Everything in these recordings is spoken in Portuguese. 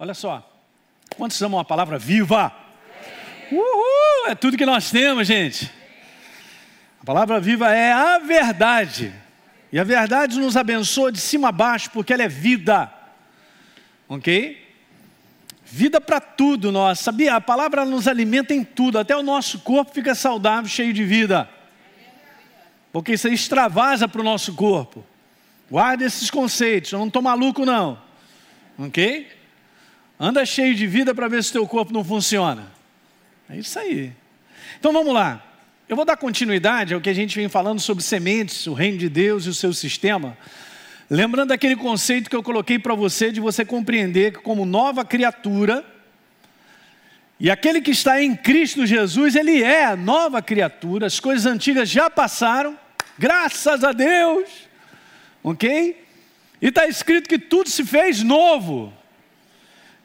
Olha só. Quantos amam a palavra viva? Uhul! É tudo que nós temos, gente. A palavra viva é a verdade. E a verdade nos abençoa de cima a baixo, porque ela é vida. Ok? Vida para tudo, nós. Sabia? A palavra nos alimenta em tudo, até o nosso corpo fica saudável, cheio de vida. Porque isso aí extravasa para o nosso corpo. Guarda esses conceitos, eu não estou maluco, não. Ok? Anda cheio de vida para ver se o teu corpo não funciona. É isso aí. Então vamos lá. Eu vou dar continuidade ao que a gente vem falando sobre sementes, o reino de Deus e o seu sistema. Lembrando daquele conceito que eu coloquei para você, de você compreender que, como nova criatura, e aquele que está em Cristo Jesus, ele é a nova criatura, as coisas antigas já passaram, graças a Deus, ok? E está escrito que tudo se fez novo.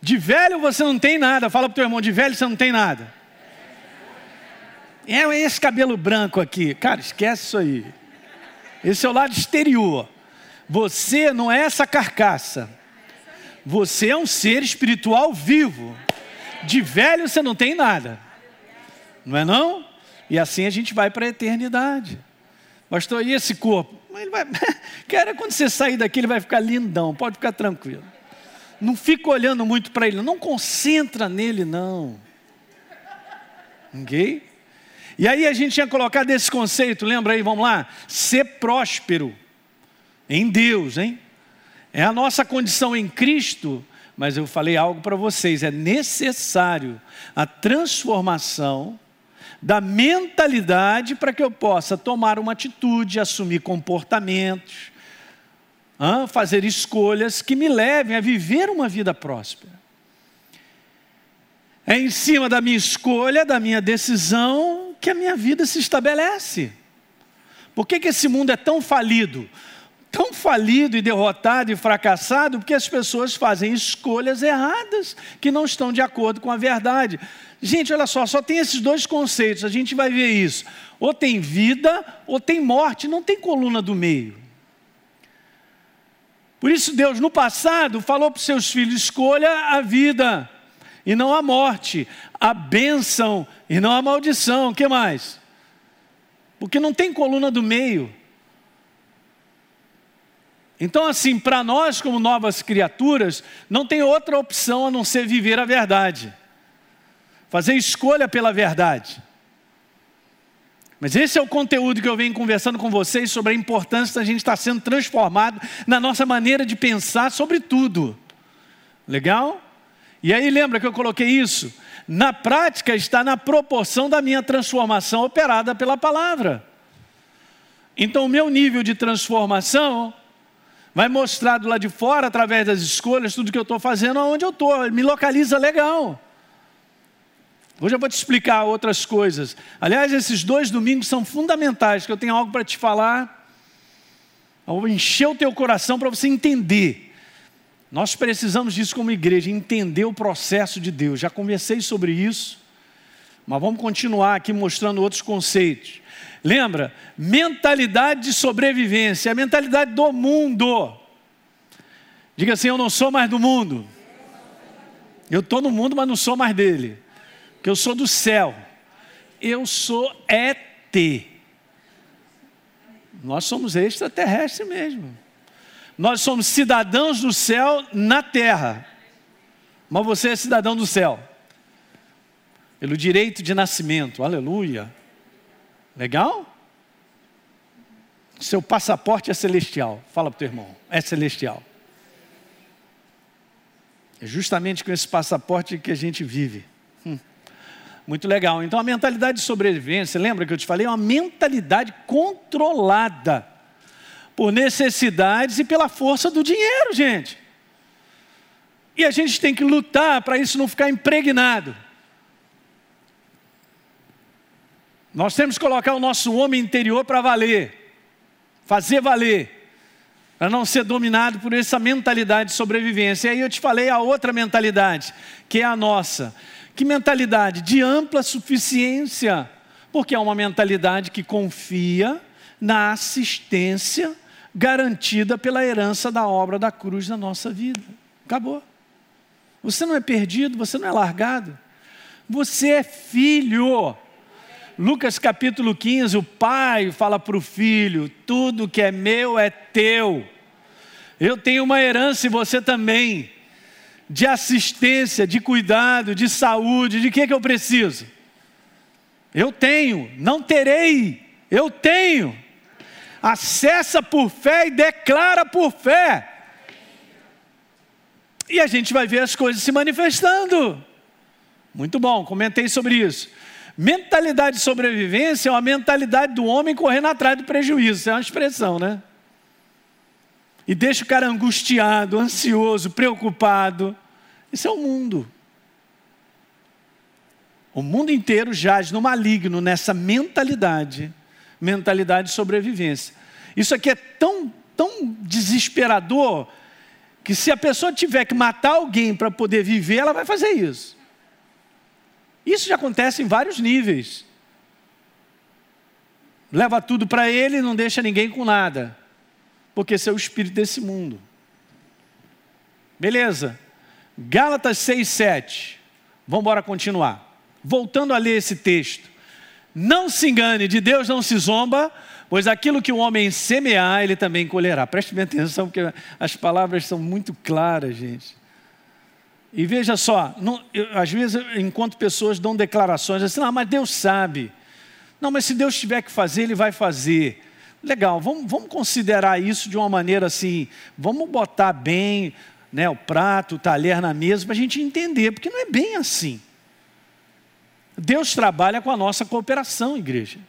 De velho você não tem nada, fala para o teu irmão, de velho você não tem nada. É esse cabelo branco aqui. Cara, esquece isso aí. Esse é o lado exterior. Você não é essa carcaça. Você é um ser espiritual vivo. De velho você não tem nada. Não é não? E assim a gente vai para a eternidade. Pastor, e esse corpo? Ele vai... Cara, quando você sair daqui, ele vai ficar lindão. Pode ficar tranquilo. Não fica olhando muito para ele. Não concentra nele, não. Ok? E aí a gente tinha colocado esse conceito, lembra aí, vamos lá? Ser próspero em Deus, hein? É a nossa condição em Cristo, mas eu falei algo para vocês, é necessário a transformação da mentalidade para que eu possa tomar uma atitude, assumir comportamentos, fazer escolhas que me levem a viver uma vida próspera. É em cima da minha escolha, da minha decisão, que a minha vida se estabelece. Por que, que esse mundo é tão falido? Tão falido e derrotado e fracassado porque as pessoas fazem escolhas erradas que não estão de acordo com a verdade. Gente, olha só, só tem esses dois conceitos, a gente vai ver isso. Ou tem vida ou tem morte, não tem coluna do meio. Por isso, Deus, no passado, falou para os seus filhos: escolha a vida e não a morte, a bênção e não a maldição. O que mais? Porque não tem coluna do meio. Então, assim, para nós, como novas criaturas, não tem outra opção a não ser viver a verdade, fazer escolha pela verdade. Mas esse é o conteúdo que eu venho conversando com vocês sobre a importância da gente estar sendo transformado na nossa maneira de pensar sobre tudo. Legal? E aí lembra que eu coloquei isso? Na prática está na proporção da minha transformação operada pela palavra. Então o meu nível de transformação vai mostrar do lado de fora, através das escolhas, tudo que eu estou fazendo, aonde eu estou. Me localiza legal. Hoje eu vou te explicar outras coisas. Aliás, esses dois domingos são fundamentais, que eu tenho algo para te falar. Eu vou encher o teu coração para você entender nós precisamos disso como igreja, entender o processo de Deus. Já conversei sobre isso, mas vamos continuar aqui mostrando outros conceitos. Lembra? Mentalidade de sobrevivência, a mentalidade do mundo. Diga assim: Eu não sou mais do mundo. Eu estou no mundo, mas não sou mais dele. Porque eu sou do céu. Eu sou ET. Nós somos extraterrestres mesmo. Nós somos cidadãos do céu na terra. Mas você é cidadão do céu. Pelo direito de nascimento. Aleluia. Legal? Seu passaporte é celestial. Fala para o teu irmão. É celestial. É justamente com esse passaporte que a gente vive. Hum. Muito legal. Então a mentalidade de sobrevivência, lembra que eu te falei? É uma mentalidade controlada por necessidades e pela força do dinheiro, gente. E a gente tem que lutar para isso não ficar impregnado. Nós temos que colocar o nosso homem interior para valer, fazer valer, para não ser dominado por essa mentalidade de sobrevivência. E aí eu te falei a outra mentalidade, que é a nossa. Que mentalidade? De ampla suficiência, porque é uma mentalidade que confia na assistência garantida pela herança da obra da cruz na nossa vida. Acabou. Você não é perdido, você não é largado. Você é filho. Lucas capítulo 15, o pai fala para o filho: tudo que é meu é teu. Eu tenho uma herança e você também, de assistência, de cuidado, de saúde, de que, que eu preciso? Eu tenho, não terei, eu tenho. Acessa por fé e declara por fé. E a gente vai ver as coisas se manifestando. Muito bom, comentei sobre isso. Mentalidade de sobrevivência é uma mentalidade do homem correndo atrás do prejuízo. Isso é uma expressão, né? E deixa o cara angustiado, ansioso, preocupado. Isso é o mundo. O mundo inteiro jaz no maligno, nessa mentalidade, mentalidade de sobrevivência. Isso aqui é tão, tão desesperador que se a pessoa tiver que matar alguém para poder viver, ela vai fazer isso. Isso já acontece em vários níveis. Leva tudo para ele e não deixa ninguém com nada. Porque esse é o espírito desse mundo. Beleza. Gálatas 6, 7. Vamos embora continuar. Voltando a ler esse texto. Não se engane, de Deus não se zomba, pois aquilo que o homem semear, ele também colherá. Preste bem atenção, porque as palavras são muito claras, gente. E veja só, não, eu, às vezes eu encontro pessoas dão declarações assim, ah, mas Deus sabe. Não, mas se Deus tiver que fazer, Ele vai fazer. Legal, vamos, vamos considerar isso de uma maneira assim, vamos botar bem né, o prato, o talher na mesa, para a gente entender, porque não é bem assim. Deus trabalha com a nossa cooperação, igreja.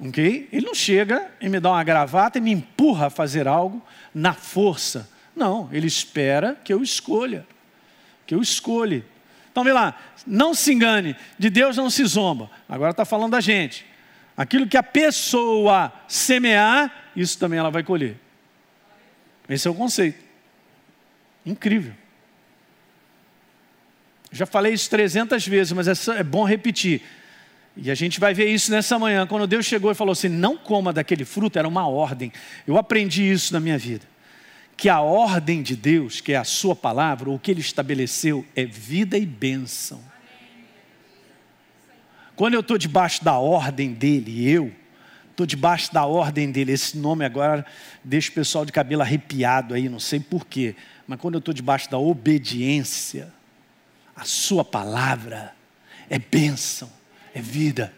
Ok? Ele não chega e me dá uma gravata e me empurra a fazer algo na força. Não, ele espera que eu escolha, que eu escolha. Então, vê lá, não se engane, de Deus não se zomba. Agora está falando da gente. Aquilo que a pessoa semear, isso também ela vai colher. Esse é o conceito. Incrível. Já falei isso 300 vezes, mas é bom repetir. E a gente vai ver isso nessa manhã, quando Deus chegou e falou assim: não coma daquele fruto, era uma ordem. Eu aprendi isso na minha vida que a ordem de Deus, que é a sua palavra, o que ele estabeleceu é vida e bênção. Quando eu estou debaixo da ordem dele, eu estou debaixo da ordem dele. Esse nome agora deixa o pessoal de cabelo arrepiado aí, não sei porquê. Mas quando eu estou debaixo da obediência, a sua palavra é bênção, é vida.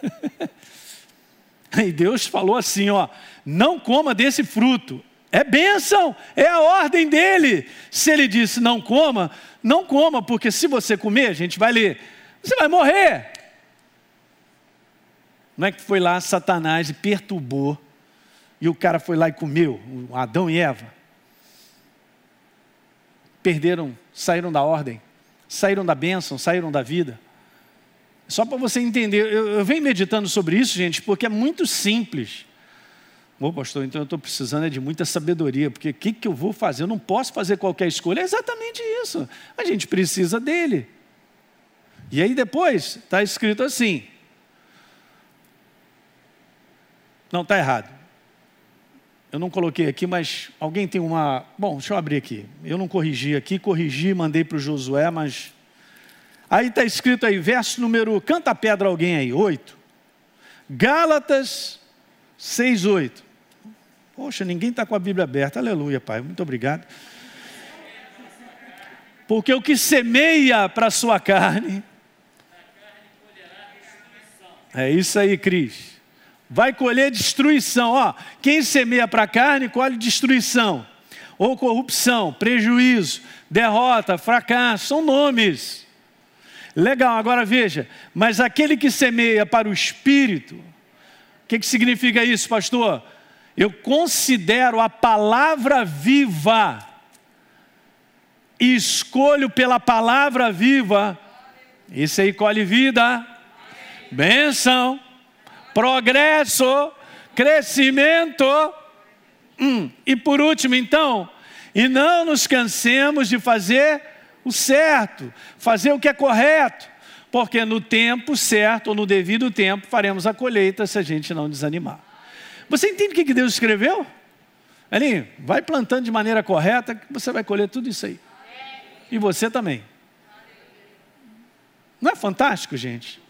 e Deus falou assim: ó, não coma desse fruto, é bênção, é a ordem dele. Se ele disse não coma, não coma, porque se você comer, a gente vai ler, você vai morrer. Não é que foi lá Satanás e perturbou, e o cara foi lá e comeu, Adão e Eva. Perderam, saíram da ordem, saíram da bênção, saíram da vida. Só para você entender, eu, eu venho meditando sobre isso, gente, porque é muito simples. Ô pastor, então eu estou precisando é de muita sabedoria, porque o que, que eu vou fazer? Eu não posso fazer qualquer escolha. É exatamente isso. A gente precisa dele. E aí depois está escrito assim. Não, está errado. Eu não coloquei aqui, mas alguém tem uma. Bom, deixa eu abrir aqui. Eu não corrigi aqui, corrigi, mandei para o Josué, mas. Aí está escrito aí, verso número. Canta a pedra alguém aí, oito. Gálatas 6, 8. Poxa, ninguém está com a Bíblia aberta. Aleluia, Pai. Muito obrigado. Porque o que semeia para a sua carne. É isso aí, Cris. Vai colher destruição. Ó, quem semeia para a carne, colhe destruição. Ou corrupção, prejuízo, derrota, fracasso. São nomes. Legal, agora veja. Mas aquele que semeia para o espírito. O que, que significa isso, pastor? eu considero a palavra viva e escolho pela palavra viva, isso aí colhe vida, benção, progresso, crescimento. Hum, e por último, então, e não nos cansemos de fazer o certo, fazer o que é correto, porque no tempo certo ou no devido tempo faremos a colheita se a gente não desanimar. Você entende o que Deus escreveu? Ali, vai plantando de maneira correta, que você vai colher tudo isso aí. E você também. Não é fantástico, gente?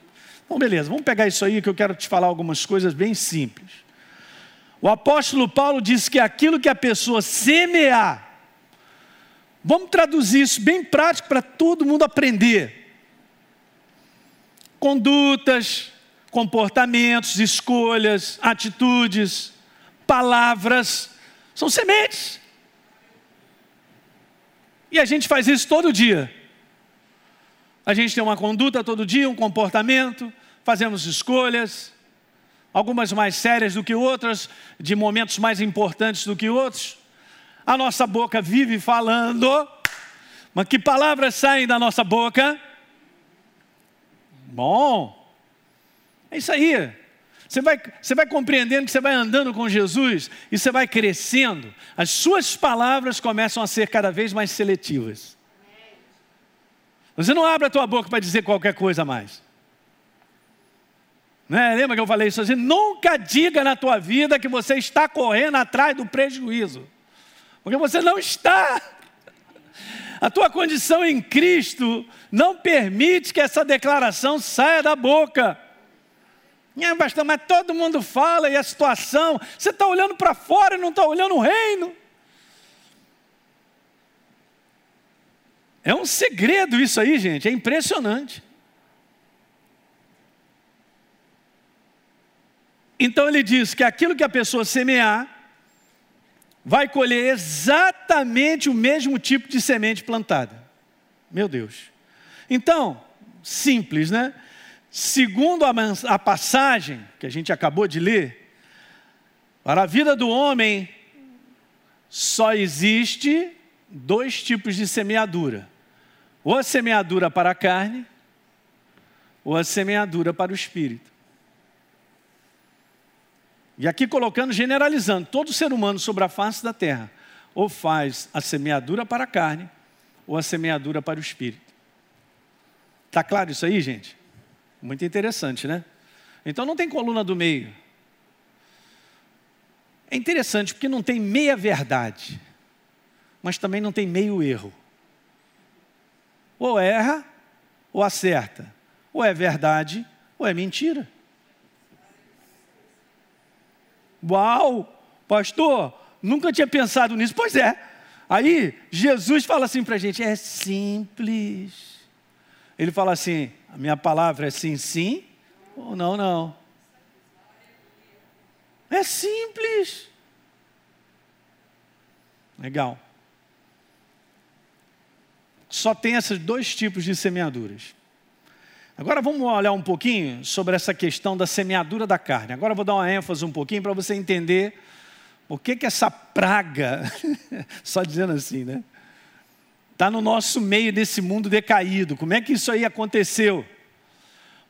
Bom, beleza, vamos pegar isso aí que eu quero te falar algumas coisas bem simples. O apóstolo Paulo diz que aquilo que a pessoa semear, vamos traduzir isso bem prático para todo mundo aprender. Condutas, comportamentos, escolhas, atitudes, palavras, são sementes. E a gente faz isso todo dia. A gente tem uma conduta todo dia, um comportamento, fazemos escolhas, algumas mais sérias do que outras, de momentos mais importantes do que outros. A nossa boca vive falando, mas que palavras saem da nossa boca? Bom, é isso aí. Você vai, você vai compreendendo que você vai andando com Jesus e você vai crescendo, as suas palavras começam a ser cada vez mais seletivas. Você não abre a tua boca para dizer qualquer coisa mais. Né? Lembra que eu falei isso assim? Nunca diga na tua vida que você está correndo atrás do prejuízo. Porque você não está. A tua condição em Cristo não permite que essa declaração saia da boca. É, pastor, mas todo mundo fala e a situação, você está olhando para fora e não está olhando o reino. É um segredo isso aí, gente, é impressionante. Então ele diz que aquilo que a pessoa semear, vai colher exatamente o mesmo tipo de semente plantada. Meu Deus. Então, simples, né? Segundo a, passagem que a gente acabou de ler, para a vida do homem só existe dois tipos de semeadura ou a semeadura para a carne, ou a semeadura para o espírito. E aqui colocando, generalizando, todo ser humano sobre a face da terra, ou faz a semeadura para a carne, ou a semeadura para o espírito. Está claro isso aí, gente? Muito interessante, né? Então não tem coluna do meio. É interessante porque não tem meia verdade, mas também não tem meio erro. Ou erra, ou acerta. Ou é verdade, ou é mentira. Uau, pastor, nunca tinha pensado nisso. Pois é. Aí Jesus fala assim para a gente: é simples. Ele fala assim: a minha palavra é sim, sim, ou não, não. É simples. Legal só tem esses dois tipos de semeaduras. Agora vamos olhar um pouquinho sobre essa questão da semeadura da carne. Agora vou dar uma ênfase um pouquinho para você entender por que, que essa praga, só dizendo assim, né? Está no nosso meio desse mundo decaído. Como é que isso aí aconteceu?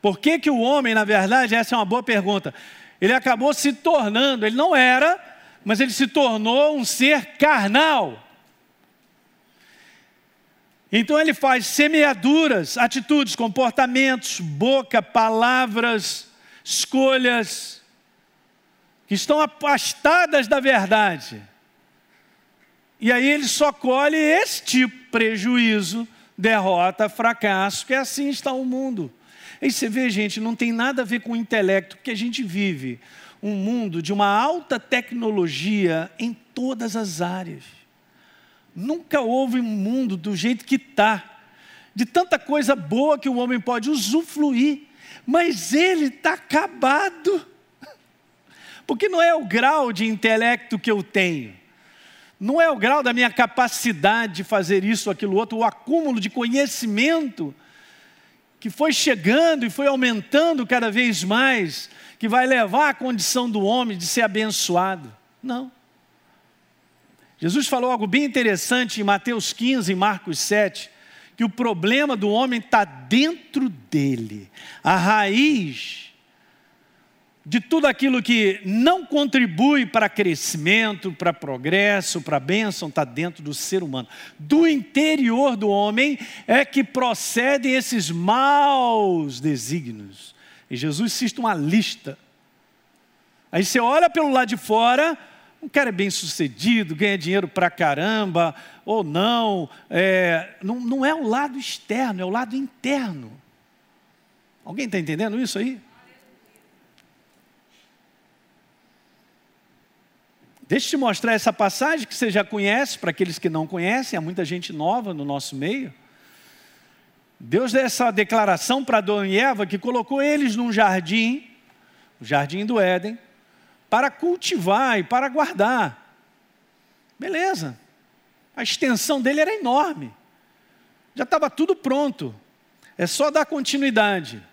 Por que, que o homem, na verdade, essa é uma boa pergunta, ele acabou se tornando, ele não era, mas ele se tornou um ser carnal. Então ele faz semeaduras, atitudes, comportamentos, boca, palavras, escolhas, que estão afastadas da verdade. E aí ele só colhe esse tipo de prejuízo, derrota, fracasso, que assim está o mundo. E você vê, gente, não tem nada a ver com o intelecto, porque a gente vive um mundo de uma alta tecnologia em todas as áreas. Nunca houve um mundo do jeito que está, de tanta coisa boa que o homem pode usufruir, mas ele está acabado, porque não é o grau de intelecto que eu tenho, não é o grau da minha capacidade de fazer isso, aquilo outro, o acúmulo de conhecimento que foi chegando e foi aumentando cada vez mais, que vai levar a condição do homem de ser abençoado. Não. Jesus falou algo bem interessante em Mateus 15 e Marcos 7, que o problema do homem está dentro dele. A raiz de tudo aquilo que não contribui para crescimento, para progresso, para bênção, está dentro do ser humano. Do interior do homem é que procedem esses maus desígnios. E Jesus cita uma lista. Aí você olha pelo lado de fora, um cara é bem sucedido, ganha dinheiro pra caramba, ou não, é, não, não é o lado externo, é o lado interno. Alguém está entendendo isso aí? Deixa eu te mostrar essa passagem que você já conhece, para aqueles que não conhecem, há muita gente nova no nosso meio. Deus deu essa declaração para Adão e Eva que colocou eles num jardim, o jardim do Éden, para cultivar e para guardar. Beleza. A extensão dele era enorme. Já estava tudo pronto. É só dar continuidade.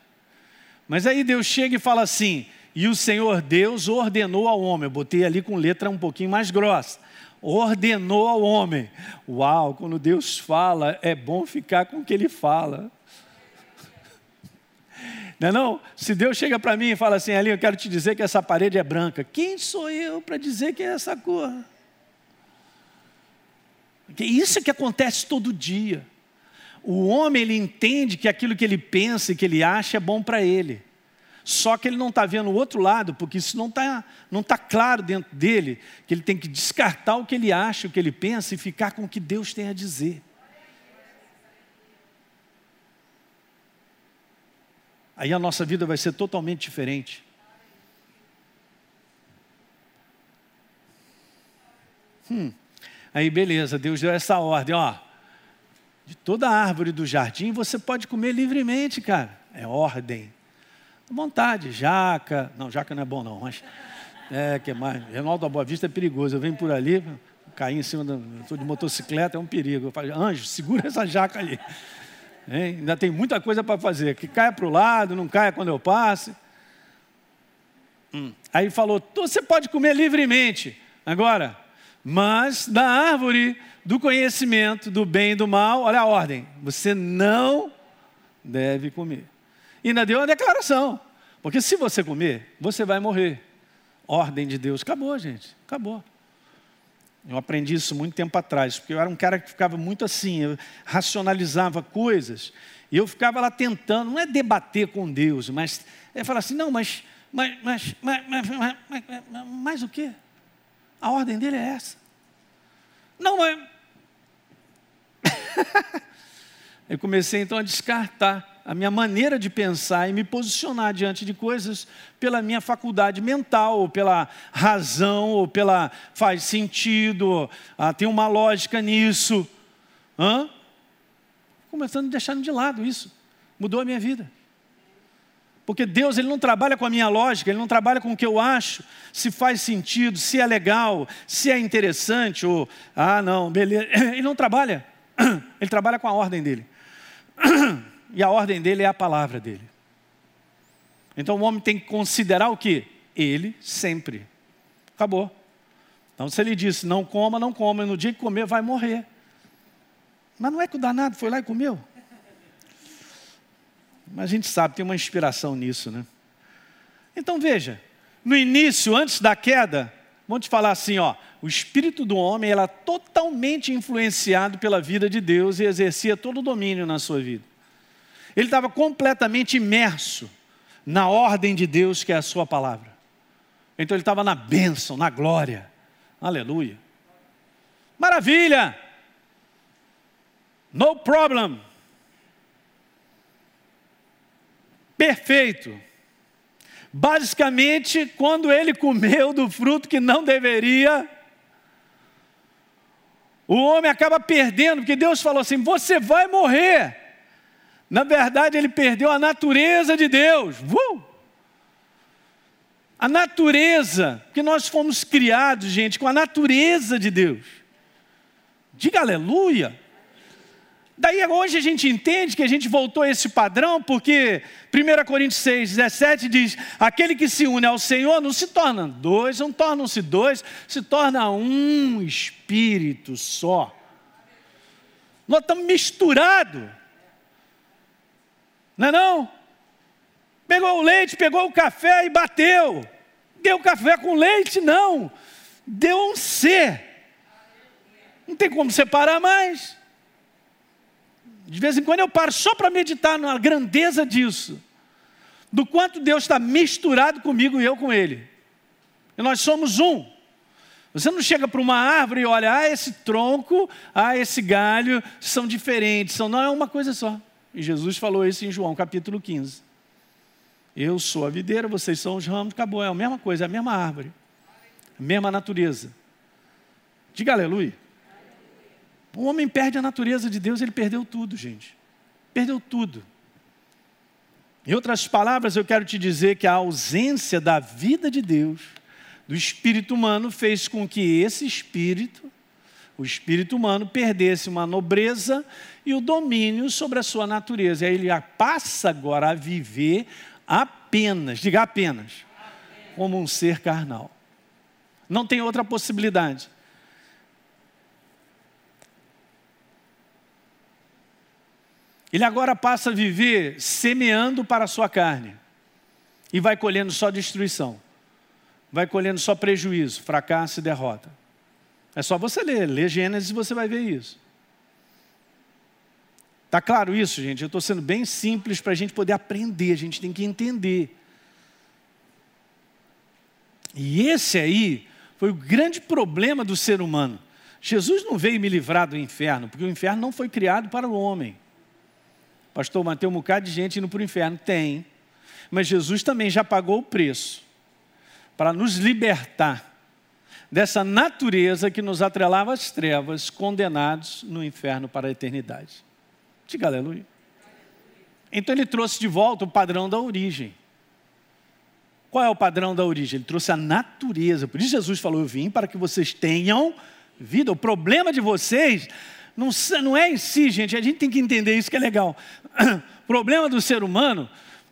Mas aí Deus chega e fala assim: e o Senhor Deus ordenou ao homem. Eu botei ali com letra um pouquinho mais grossa. Ordenou ao homem. Uau, quando Deus fala, é bom ficar com o que ele fala. Não é não? Se Deus chega para mim e fala assim, ali eu quero te dizer que essa parede é branca. Quem sou eu para dizer que é essa cor? Isso que acontece todo dia. O homem ele entende que aquilo que ele pensa e que ele acha é bom para ele. Só que ele não está vendo o outro lado, porque isso não está não tá claro dentro dele, que ele tem que descartar o que ele acha, o que ele pensa e ficar com o que Deus tem a dizer. Aí a nossa vida vai ser totalmente diferente. Hum. Aí beleza, Deus deu essa ordem, ó. De toda árvore do jardim você pode comer livremente, cara. É ordem vontade, jaca. Não, jaca não é bom não, mas. É, que mais. Renaldo da Boa Vista é perigoso. Eu venho por ali, cair em cima da. Estou de motocicleta, é um perigo. Eu falo, anjo, segura essa jaca ali. Hein? Ainda tem muita coisa para fazer. Que caia para o lado, não caia quando eu passe. Hum. Aí falou: você pode comer livremente. Agora, mas da árvore do conhecimento do bem e do mal, olha a ordem: você não deve comer. E ainda deu uma declaração. Porque se você comer, você vai morrer. Ordem de Deus. Acabou, gente. Acabou. Eu aprendi isso muito tempo atrás, porque eu era um cara que ficava muito assim, eu racionalizava coisas, e eu ficava lá tentando, não é debater com Deus, mas é falar assim, não, mas, mas, mas, mas, mas, mas, mas, mas o quê? A ordem dele é essa. Não, mas. eu comecei então a descartar a minha maneira de pensar e me posicionar diante de coisas pela minha faculdade mental, ou pela razão, ou pela faz sentido, ah, tem uma lógica nisso. Hã? Começando a deixar de lado isso. Mudou a minha vida. Porque Deus ele não trabalha com a minha lógica, Ele não trabalha com o que eu acho, se faz sentido, se é legal, se é interessante, ou, ah, não, beleza. Ele não trabalha. Ele trabalha com a ordem dele. e a ordem dele é a palavra dele. Então o homem tem que considerar o que? Ele sempre. Acabou. Então se ele disse não coma, não coma, e no dia que comer vai morrer. Mas não é que o danado foi lá e comeu. Mas a gente sabe, tem uma inspiração nisso, né? Então veja, no início, antes da queda, vamos te falar assim, ó, o espírito do homem era totalmente influenciado pela vida de Deus e exercia todo o domínio na sua vida. Ele estava completamente imerso na ordem de Deus, que é a sua palavra. Então ele estava na bênção, na glória. Aleluia. Maravilha! No problem. Perfeito. Basicamente, quando ele comeu do fruto que não deveria, o homem acaba perdendo, porque Deus falou assim: você vai morrer. Na verdade, ele perdeu a natureza de Deus. Uh! A natureza, que nós fomos criados, gente, com a natureza de Deus. Diga aleluia. Daí hoje a gente entende que a gente voltou a esse padrão, porque 1 Coríntios 6, 17 diz: aquele que se une ao Senhor não se torna dois, não tornam-se dois, se torna um espírito só. Nós estamos misturados. Não é não? Pegou o leite, pegou o café e bateu. Deu café com leite? Não. Deu um ser. Não tem como separar mais. De vez em quando eu paro só para meditar na grandeza disso. Do quanto Deus está misturado comigo e eu com Ele. E nós somos um. Você não chega para uma árvore e olha, ah, esse tronco, ah, esse galho são diferentes, são, não é uma coisa só. E Jesus falou isso em João capítulo 15. Eu sou a videira, vocês são os ramos, acabou, é a mesma coisa, é a mesma árvore, a mesma natureza. Diga aleluia. O homem perde a natureza de Deus, ele perdeu tudo, gente. Perdeu tudo. Em outras palavras, eu quero te dizer que a ausência da vida de Deus, do espírito humano, fez com que esse espírito, o espírito humano, perdesse uma nobreza e o domínio sobre a sua natureza. E aí ele passa agora a viver apenas, diga apenas, como um ser carnal. Não tem outra possibilidade. Ele agora passa a viver semeando para a sua carne e vai colhendo só destruição, vai colhendo só prejuízo, fracasso e derrota. É só você ler, ler Gênesis e você vai ver isso. Está claro isso, gente? Eu estou sendo bem simples para a gente poder aprender, a gente tem que entender. E esse aí foi o grande problema do ser humano. Jesus não veio me livrar do inferno, porque o inferno não foi criado para o homem. Pastor, mas tem um bocado de gente indo para o inferno. Tem. Mas Jesus também já pagou o preço para nos libertar dessa natureza que nos atrelava às trevas, condenados no inferno para a eternidade. Diga aleluia. Então ele trouxe de volta o padrão da origem. Qual é o padrão da origem? Ele trouxe a natureza. Por isso Jesus falou: Eu vim para que vocês tenham vida. O problema de vocês não, não é em si, gente, a gente tem que entender isso que é legal. O problema do ser humano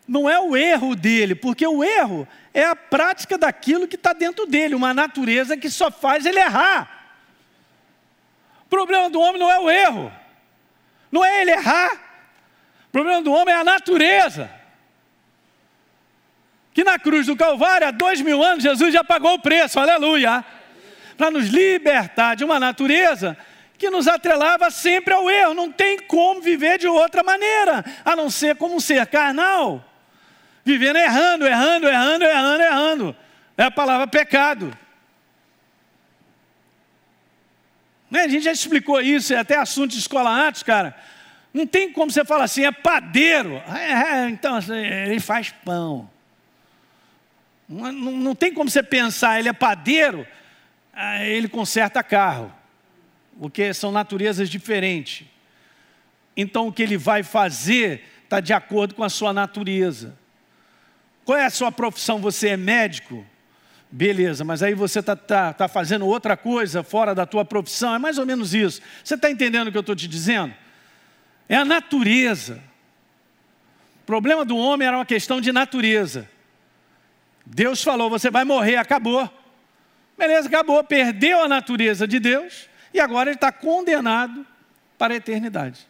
não é o erro dele, porque o erro é a prática daquilo que está dentro dele, uma natureza que só faz ele errar. O problema do homem não é o erro, não é ele errar. O problema do homem é a natureza. Que na cruz do Calvário, há dois mil anos, Jesus já pagou o preço, aleluia, para nos libertar de uma natureza que nos atrelava sempre ao erro. Não tem como viver de outra maneira, a não ser como um ser carnal, vivendo errando, errando, errando, errando, errando. É a palavra pecado. Né, a gente já explicou isso, é até assunto de escola Atos, cara. Não tem como você falar assim, é padeiro. É, é, então, assim, ele faz pão. Não, não, tem como você pensar, ele é padeiro, ele conserta carro porque são naturezas diferentes. Então o que ele vai fazer está de acordo com a sua natureza. Qual é a sua profissão? Você é médico? Beleza, mas aí você está tá, tá fazendo outra coisa fora da tua profissão, é mais ou menos isso. Você está entendendo o que eu estou te dizendo? É a natureza. O problema do homem era uma questão de natureza. Deus falou: você vai morrer, acabou. Beleza, acabou, perdeu a natureza de Deus, e agora ele está condenado para a eternidade.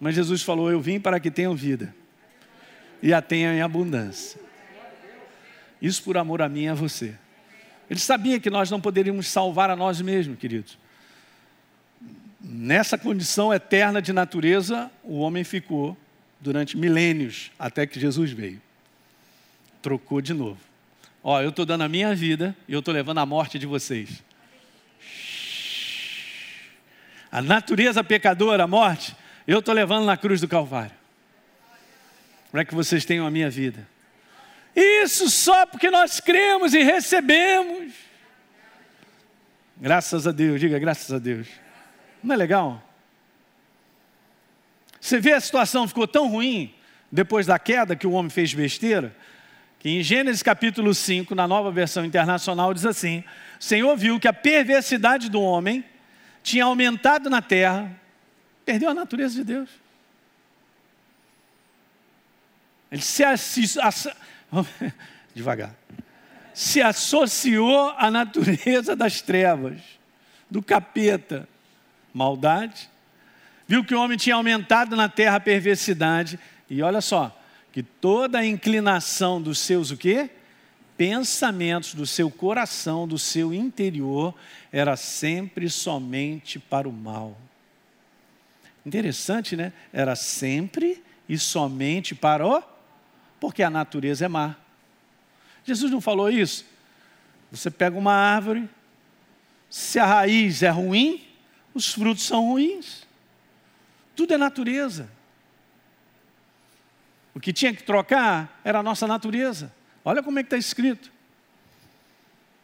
Mas Jesus falou: Eu vim para que tenham vida e a tenham em abundância. Isso por amor a mim e a você. Ele sabia que nós não poderíamos salvar a nós mesmos, queridos. Nessa condição eterna de natureza, o homem ficou durante milênios, até que Jesus veio. Trocou de novo. Ó, eu estou dando a minha vida e eu estou levando a morte de vocês a natureza pecadora, a morte, eu estou levando na cruz do Calvário. Para que vocês tenham a minha vida. Isso só porque nós cremos e recebemos. Graças a Deus, diga graças a Deus. Não é legal? Você vê a situação ficou tão ruim depois da queda que o homem fez besteira, que em Gênesis capítulo 5, na nova versão internacional, diz assim: O Senhor viu que a perversidade do homem tinha aumentado na terra, perdeu a natureza de Deus. Ele se, devagar. Se associou à natureza das trevas, do capeta, maldade. Viu que o homem tinha aumentado na terra a perversidade. E olha só, que toda a inclinação dos seus o quê? pensamentos do seu coração, do seu interior, era sempre somente para o mal. Interessante, né? Era sempre e somente para o. Porque a natureza é má. Jesus não falou isso? Você pega uma árvore, Se a raiz é ruim, os frutos são ruins. Tudo é natureza. O que tinha que trocar era a nossa natureza. Olha como é que está escrito.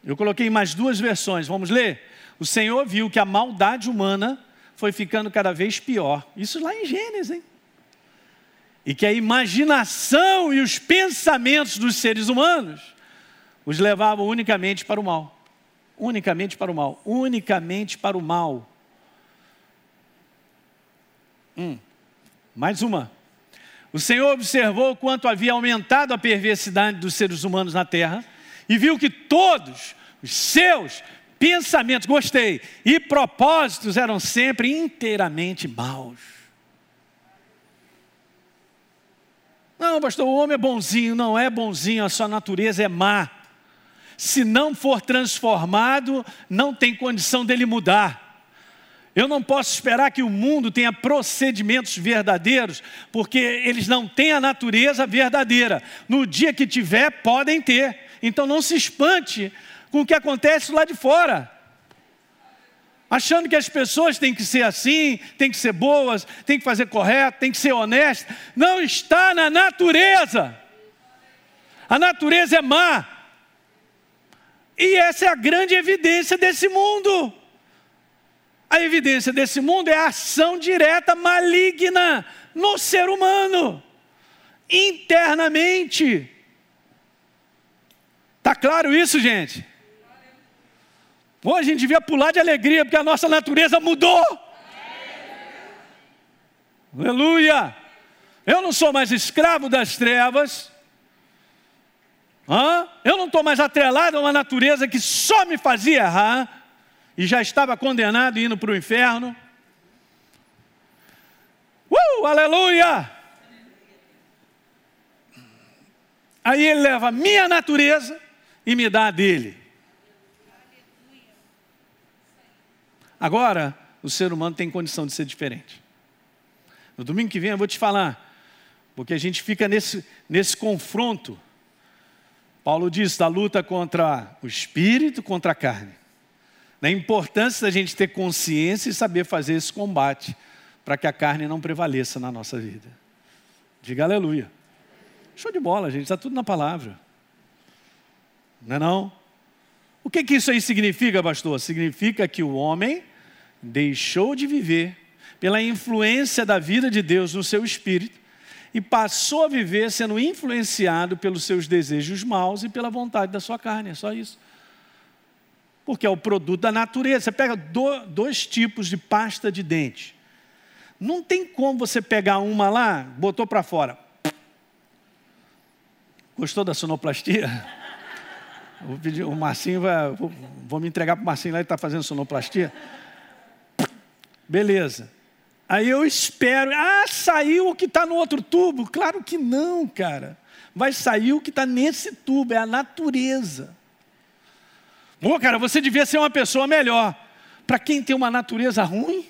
Eu coloquei mais duas versões, vamos ler? O Senhor viu que a maldade humana foi ficando cada vez pior. Isso lá em Gênesis, hein? E que a imaginação e os pensamentos dos seres humanos os levavam unicamente para o mal. Unicamente para o mal. Unicamente para o mal. Hum. Mais uma. O Senhor observou quanto havia aumentado a perversidade dos seres humanos na terra e viu que todos os seus pensamentos, gostei, e propósitos eram sempre inteiramente maus. Não, pastor, o homem é bonzinho, não é bonzinho, a sua natureza é má. Se não for transformado, não tem condição dele mudar. Eu não posso esperar que o mundo tenha procedimentos verdadeiros, porque eles não têm a natureza verdadeira. No dia que tiver, podem ter. Então não se espante com o que acontece lá de fora. Achando que as pessoas têm que ser assim, têm que ser boas, têm que fazer correto, têm que ser honestas. Não está na natureza. A natureza é má. E essa é a grande evidência desse mundo. A evidência desse mundo é a ação direta maligna no ser humano, internamente. Está claro isso, gente? Hoje a gente devia pular de alegria, porque a nossa natureza mudou. Aleluia! Eu não sou mais escravo das trevas. Hã? Eu não estou mais atrelado a uma natureza que só me fazia errar e já estava condenado e indo para o inferno. Uh, aleluia! Aí ele leva a minha natureza e me dá a dele. Agora, o ser humano tem condição de ser diferente. No domingo que vem eu vou te falar, porque a gente fica nesse, nesse confronto. Paulo diz da luta contra o espírito, contra a carne na importância da gente ter consciência e saber fazer esse combate para que a carne não prevaleça na nossa vida. Diga aleluia. Show de bola, gente, está tudo na palavra. Não é não? O que, que isso aí significa, pastor? Significa que o homem deixou de viver pela influência da vida de Deus no seu espírito e passou a viver sendo influenciado pelos seus desejos maus e pela vontade da sua carne, é só isso porque é o produto da natureza. Você pega do, dois tipos de pasta de dente. Não tem como você pegar uma lá, botou para fora. Gostou da sonoplastia? Vou pedir, o Marcinho vai, vou, vou me entregar para o Marcinho lá, ele está fazendo sonoplastia. Beleza. Aí eu espero, ah, saiu o que está no outro tubo? Claro que não, cara. Vai sair o que está nesse tubo, é a natureza. Pô, cara, você devia ser uma pessoa melhor. Para quem tem uma natureza ruim,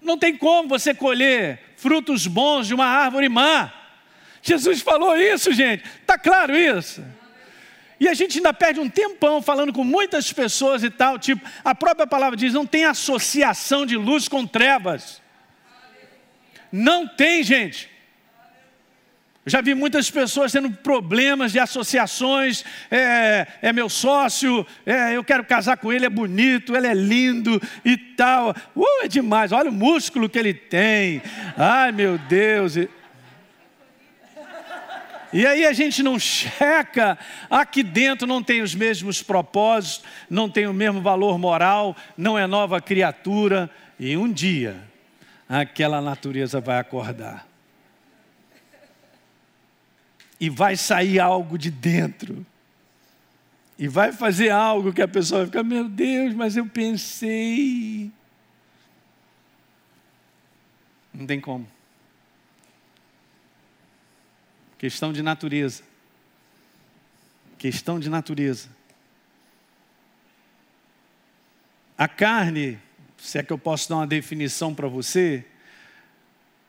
não tem como você colher frutos bons de uma árvore má. Jesus falou isso, gente. Está claro isso? E a gente ainda perde um tempão falando com muitas pessoas e tal, tipo, a própria palavra diz: não tem associação de luz com trevas. Não tem, gente. Já vi muitas pessoas tendo problemas de associações. É, é meu sócio, é, eu quero casar com ele, é bonito, ele é lindo e tal. Uh, é demais, olha o músculo que ele tem. Ai, meu Deus. E aí a gente não checa, aqui dentro não tem os mesmos propósitos, não tem o mesmo valor moral, não é nova criatura. E um dia aquela natureza vai acordar e vai sair algo de dentro. E vai fazer algo que a pessoa vai ficar, meu Deus, mas eu pensei. Não tem como. Questão de natureza. Questão de natureza. A carne, se é que eu posso dar uma definição para você,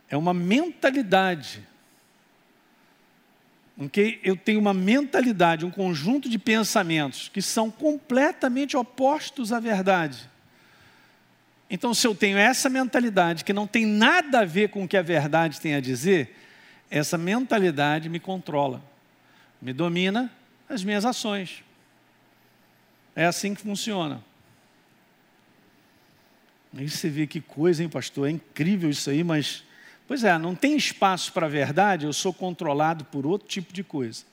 é uma mentalidade que eu tenho uma mentalidade, um conjunto de pensamentos que são completamente opostos à verdade. Então, se eu tenho essa mentalidade que não tem nada a ver com o que a verdade tem a dizer, essa mentalidade me controla, me domina as minhas ações. É assim que funciona. Aí você vê que coisa, hein, pastor? É incrível isso aí, mas Pois é, não tem espaço para a verdade, eu sou controlado por outro tipo de coisa.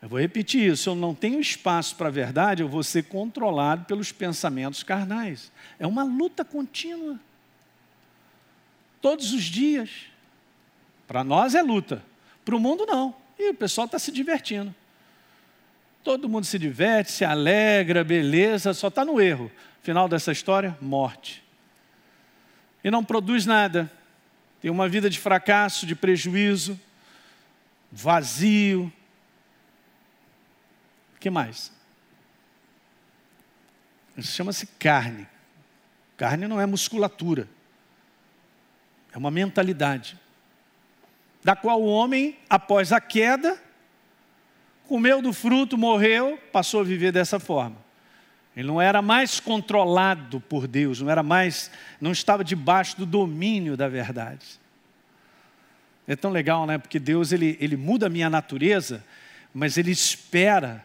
Eu vou repetir isso, eu não tenho espaço para a verdade, eu vou ser controlado pelos pensamentos carnais. É uma luta contínua. Todos os dias. Para nós é luta, para o mundo não. E o pessoal está se divertindo. Todo mundo se diverte, se alegra, beleza, só está no erro. Final dessa história, morte e não produz nada. Tem uma vida de fracasso, de prejuízo, vazio. O que mais? Isso chama-se carne. Carne não é musculatura, é uma mentalidade, da qual o homem, após a queda, comeu do fruto, morreu, passou a viver dessa forma. Ele não era mais controlado por Deus, não era mais, não estava debaixo do domínio da verdade. É tão legal, né? Porque Deus ele, ele muda a minha natureza, mas ele espera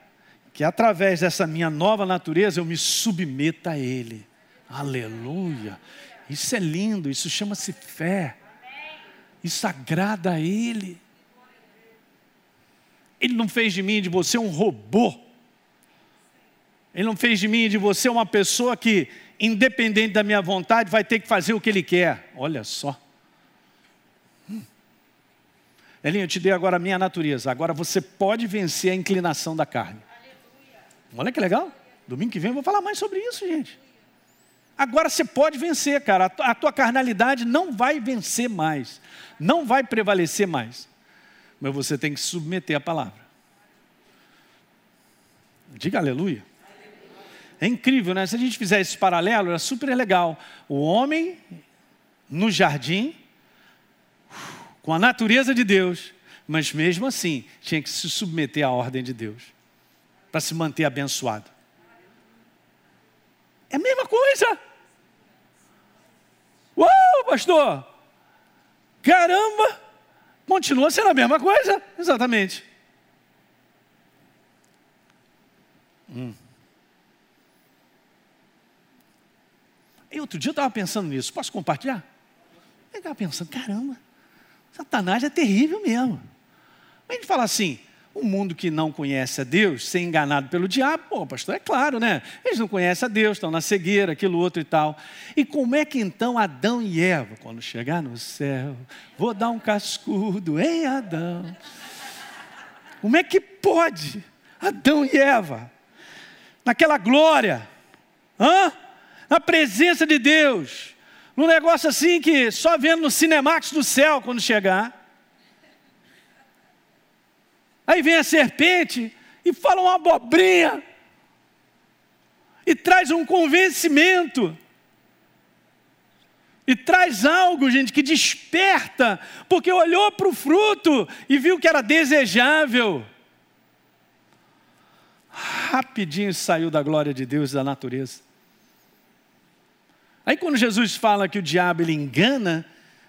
que através dessa minha nova natureza eu me submeta a Ele. Aleluia! Isso é lindo, isso chama-se fé. Isso agrada a Ele. Ele não fez de mim, de você, um robô ele não fez de mim e de você uma pessoa que, independente da minha vontade, vai ter que fazer o que Ele quer. Olha só. Hum. Elinho, eu te dei agora a minha natureza. Agora você pode vencer a inclinação da carne. Olha que legal. Domingo que vem eu vou falar mais sobre isso, gente. Agora você pode vencer, cara. A tua carnalidade não vai vencer mais. Não vai prevalecer mais. Mas você tem que submeter a palavra. Diga aleluia. É incrível, né? Se a gente fizer esse paralelo, é super legal. O homem no jardim, com a natureza de Deus, mas mesmo assim tinha que se submeter à ordem de Deus para se manter abençoado. É a mesma coisa. Uau, pastor! Caramba! Continua sendo a mesma coisa, exatamente. Hum. E outro dia eu estava pensando nisso, posso compartilhar? Eu estava pensando, caramba, Satanás é terrível mesmo. A gente fala assim, um mundo que não conhece a Deus, ser enganado pelo diabo, pô, pastor, é claro, né? Eles não conhecem a Deus, estão na cegueira, aquilo outro e tal. E como é que então Adão e Eva, quando chegar no céu, vou dar um cascudo, hein, Adão? Como é que pode Adão e Eva, naquela glória, hã? na presença de Deus, num negócio assim que só vendo no Cinemax do céu quando chegar. Aí vem a serpente e fala uma abobrinha, e traz um convencimento, e traz algo, gente, que desperta, porque olhou para o fruto e viu que era desejável. Rapidinho saiu da glória de Deus e da natureza. Aí quando Jesus fala que o diabo ele engana,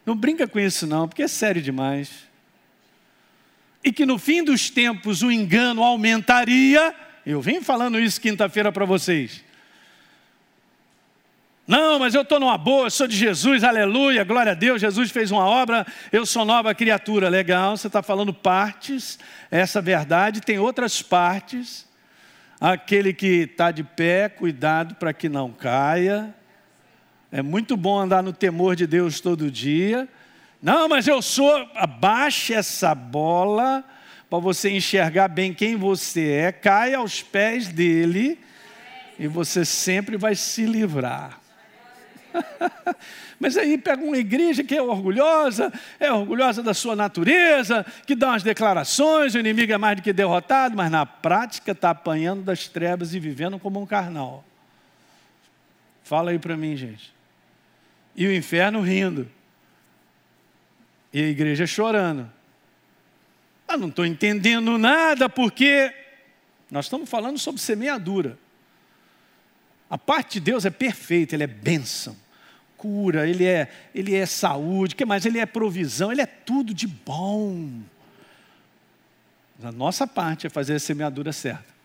não brinca com isso não, porque é sério demais. E que no fim dos tempos o engano aumentaria, eu venho falando isso quinta-feira para vocês. Não, mas eu estou numa boa, sou de Jesus, aleluia, glória a Deus, Jesus fez uma obra, eu sou nova criatura. Legal, você está falando partes, essa verdade, tem outras partes. Aquele que está de pé, cuidado para que não caia. É muito bom andar no temor de Deus todo dia. Não, mas eu sou. Abaixe essa bola para você enxergar bem quem você é. Caia aos pés dele e você sempre vai se livrar. Mas aí pega uma igreja que é orgulhosa, é orgulhosa da sua natureza, que dá umas declarações, o inimigo é mais do que derrotado, mas na prática está apanhando das trevas e vivendo como um carnal. Fala aí para mim, gente e o inferno rindo, e a igreja chorando. Ah, não estou entendendo nada porque nós estamos falando sobre semeadura. A parte de Deus é perfeita, ele é bênção, cura, ele é, ele é saúde, que mais? Ele é provisão, ele é tudo de bom. A nossa parte é fazer a semeadura certa.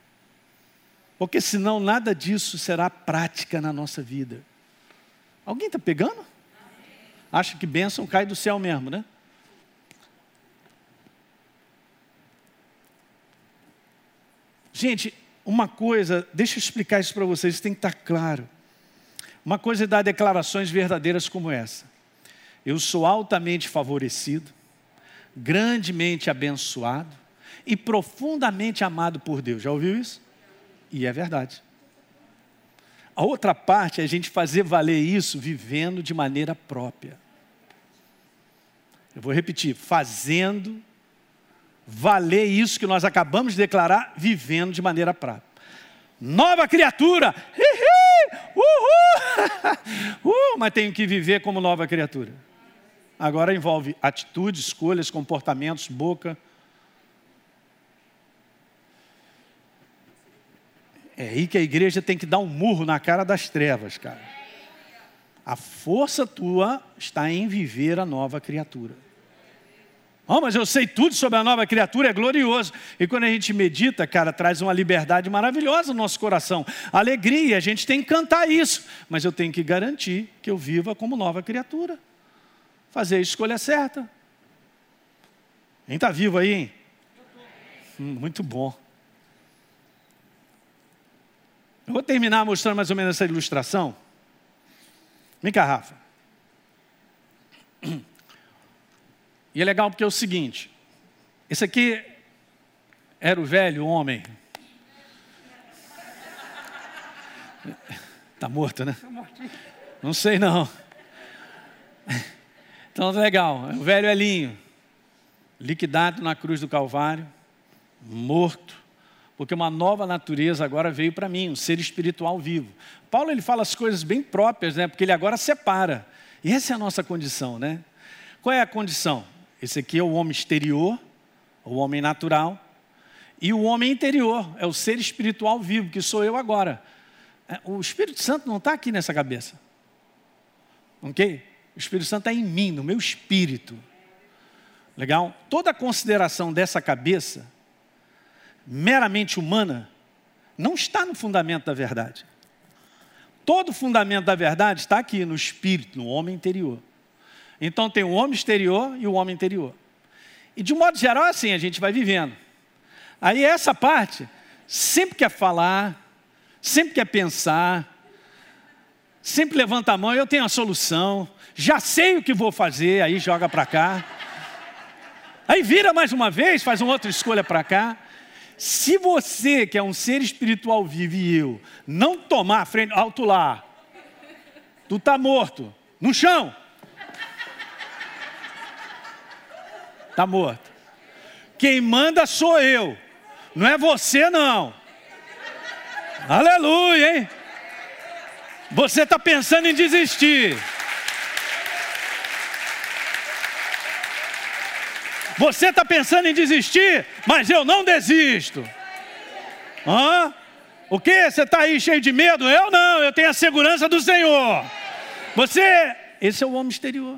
Porque senão nada disso será prática na nossa vida. Alguém está pegando? Acha que bênção cai do céu mesmo, né? Gente, uma coisa, deixa eu explicar isso para vocês, isso tem que estar claro. Uma coisa é dar declarações verdadeiras como essa. Eu sou altamente favorecido, grandemente abençoado e profundamente amado por Deus. Já ouviu isso? E é verdade. A outra parte é a gente fazer valer isso vivendo de maneira própria. Eu vou repetir: fazendo valer isso que nós acabamos de declarar, vivendo de maneira prática. Nova criatura! Uhul! Uh, mas tenho que viver como nova criatura. Agora envolve atitudes, escolhas, comportamentos, boca. É aí que a igreja tem que dar um murro na cara das trevas, cara. A força tua está em viver a nova criatura. Oh, mas eu sei tudo sobre a nova criatura, é glorioso. E quando a gente medita, cara, traz uma liberdade maravilhosa no nosso coração, alegria, a gente tem que cantar isso, mas eu tenho que garantir que eu viva como nova criatura, fazer a escolha certa. Quem está vivo aí, hein? Hum, muito bom. Eu vou terminar mostrando mais ou menos essa ilustração. Vem cá, Rafa. E é legal porque é o seguinte: esse aqui era o velho homem. Está morto, né? Não sei não. Então, legal. O velho Elinho, liquidado na cruz do Calvário, morto, porque uma nova natureza agora veio para mim, um ser espiritual vivo. Paulo ele fala as coisas bem próprias, né? Porque ele agora separa. E essa é a nossa condição, né? Qual é a condição? Esse aqui é o homem exterior, o homem natural. E o homem interior é o ser espiritual vivo, que sou eu agora. É, o Espírito Santo não está aqui nessa cabeça. Ok? O Espírito Santo está em mim, no meu espírito. Legal? Toda a consideração dessa cabeça, meramente humana, não está no fundamento da verdade. Todo o fundamento da verdade está aqui no espírito, no homem interior. Então tem o homem exterior e o homem interior. E de um modo geral, assim, a gente vai vivendo. Aí essa parte, sempre quer falar, sempre quer pensar, sempre levanta a mão, eu tenho a solução, já sei o que vou fazer, aí joga para cá. Aí vira mais uma vez, faz uma outra escolha para cá. Se você, que é um ser espiritual vivo e eu, não tomar a frente, alto lá, tu está morto, no chão. Está morto. Quem manda sou eu, não é você não. Aleluia, hein? Você está pensando em desistir. Você está pensando em desistir, mas eu não desisto. Hã? O que? Você está aí cheio de medo? Eu não, eu tenho a segurança do Senhor. Você, esse é o homem exterior.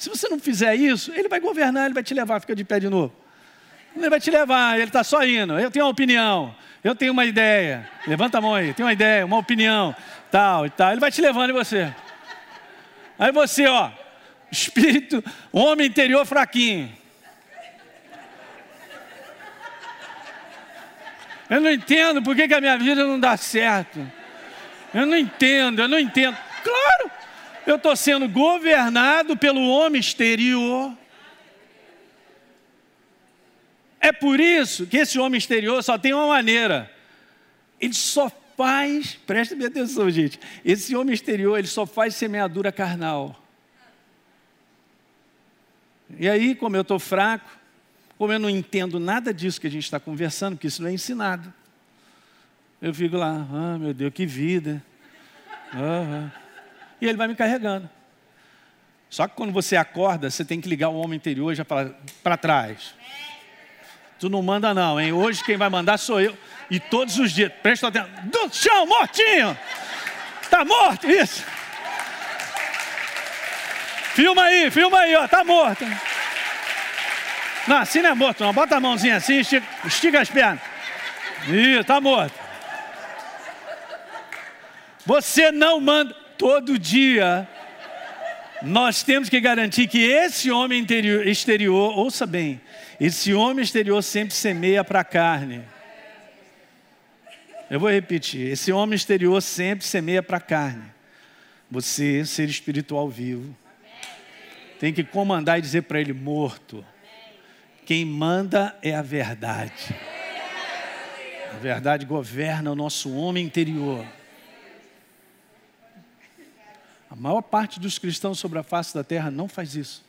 Se você não fizer isso, ele vai governar, ele vai te levar, fica de pé de novo. Ele vai te levar, ele está só indo. Eu tenho uma opinião, eu tenho uma ideia. Levanta a mão aí, tem uma ideia, uma opinião, tal e tal. Ele vai te levando em você. Aí você, ó, espírito, homem interior fraquinho. Eu não entendo por que, que a minha vida não dá certo. Eu não entendo, eu não entendo. Claro, eu estou sendo governado pelo homem exterior. É por isso que esse homem exterior só tem uma maneira. Ele só faz, preste bem atenção, gente. Esse homem exterior, ele só faz semeadura carnal. E aí, como eu estou fraco, como eu não entendo nada disso que a gente está conversando, porque isso não é ensinado, eu fico lá, ah, meu Deus, que vida. Ah, ah e ele vai me carregando. Só que quando você acorda, você tem que ligar o homem interior já para trás. Tu não manda não, hein? Hoje quem vai mandar sou eu. E todos os dias. Presta atenção. Do chão, mortinho! Tá morto, isso. Filma aí, filma aí, ó. Tá morto. Não, assim não é morto, não. Bota a mãozinha assim, estica, estica as pernas. Ih, tá morto. Você não manda todo dia. Nós temos que garantir que esse homem interior, exterior, ouça bem, esse homem exterior sempre semeia para a carne. Eu vou repetir: esse homem exterior sempre semeia para a carne. Você, ser espiritual vivo, tem que comandar e dizer para ele: morto. Quem manda é a verdade. A verdade governa o nosso homem interior. A maior parte dos cristãos sobre a face da terra não faz isso.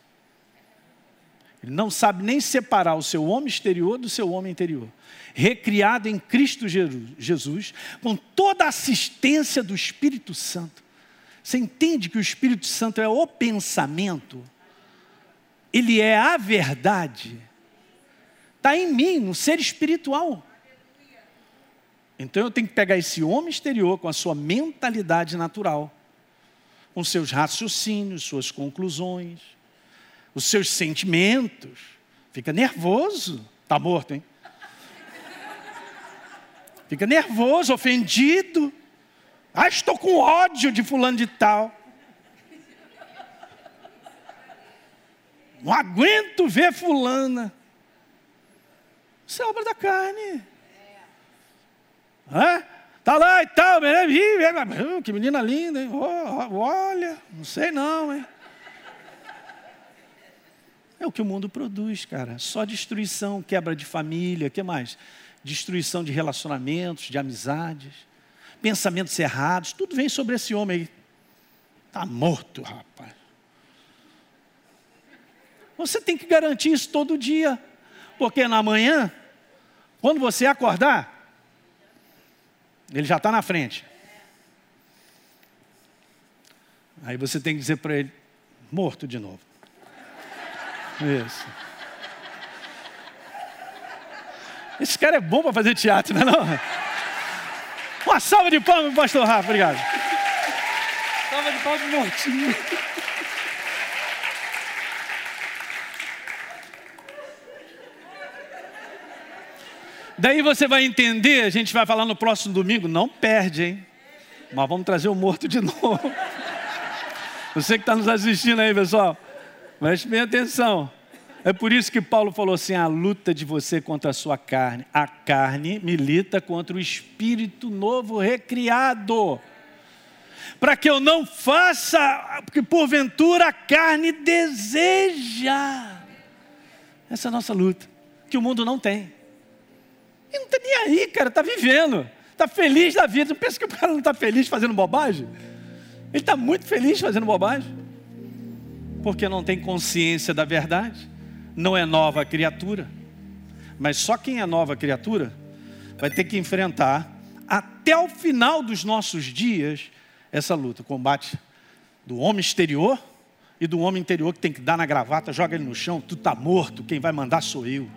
Ele não sabe nem separar o seu homem exterior do seu homem interior. Recriado em Cristo Jesus, com toda a assistência do Espírito Santo. Você entende que o Espírito Santo é o pensamento? Ele é a verdade. Está em mim, no ser espiritual. Então eu tenho que pegar esse homem exterior com a sua mentalidade natural, com seus raciocínios, suas conclusões, os seus sentimentos. Fica nervoso. Está morto, hein? Fica nervoso, ofendido. Ah, estou com ódio de fulano de tal. Não aguento ver fulana. Isso é obra da carne. Hã? Tá lá e tal, que menina linda, hein? olha, não sei não, hein? É o que o mundo produz, cara. Só destruição, quebra de família, que mais? Destruição de relacionamentos, de amizades, pensamentos errados, tudo vem sobre esse homem aí. Está morto, rapaz. Você tem que garantir isso todo dia, porque na manhã, quando você acordar, ele já está na frente. Aí você tem que dizer para ele: morto de novo. Isso. Esse cara é bom para fazer teatro, não é não? Uma salva de palmas pastor Rafa, obrigado. Salva de palmas mortinho. Daí você vai entender, a gente vai falar no próximo domingo, não perde, hein? Mas vamos trazer o morto de novo. Você que está nos assistindo aí, pessoal. Preste bem atenção. É por isso que Paulo falou assim: a luta de você contra a sua carne. A carne milita contra o espírito novo recriado. Para que eu não faça que porventura a carne deseja. Essa é a nossa luta, que o mundo não tem. E não está nem aí, cara, está vivendo. Está feliz da vida. Não pensa que o cara não está feliz fazendo bobagem? Ele está muito feliz fazendo bobagem porque não tem consciência da verdade, não é nova criatura. Mas só quem é nova criatura vai ter que enfrentar até o final dos nossos dias essa luta, o combate do homem exterior e do homem interior que tem que dar na gravata, joga ele no chão, tu está morto, quem vai mandar sou eu.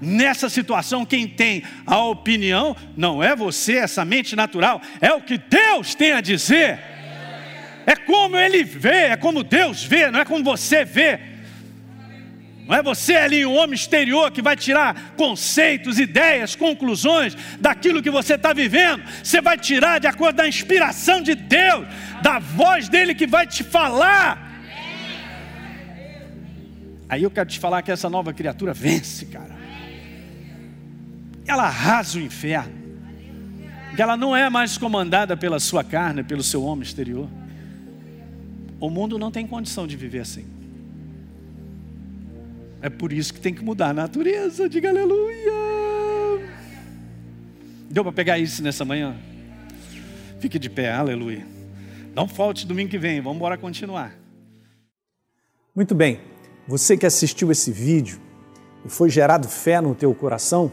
Nessa situação, quem tem a opinião não é você, essa mente natural, é o que Deus tem a dizer. É como ele vê, é como Deus vê, não é como você vê. Não é você ali, um homem exterior, que vai tirar conceitos, ideias, conclusões daquilo que você está vivendo. Você vai tirar de acordo da inspiração de Deus, da voz dele que vai te falar. Aí eu quero te falar que essa nova criatura vence, cara. Ela arrasa o inferno. Que ela não é mais comandada pela sua carne, pelo seu homem exterior. O mundo não tem condição de viver assim. É por isso que tem que mudar a natureza. Diga aleluia. Deu para pegar isso nessa manhã? Fique de pé, aleluia. Não falte domingo que vem, vamos embora continuar. Muito bem, você que assistiu esse vídeo e foi gerado fé no teu coração,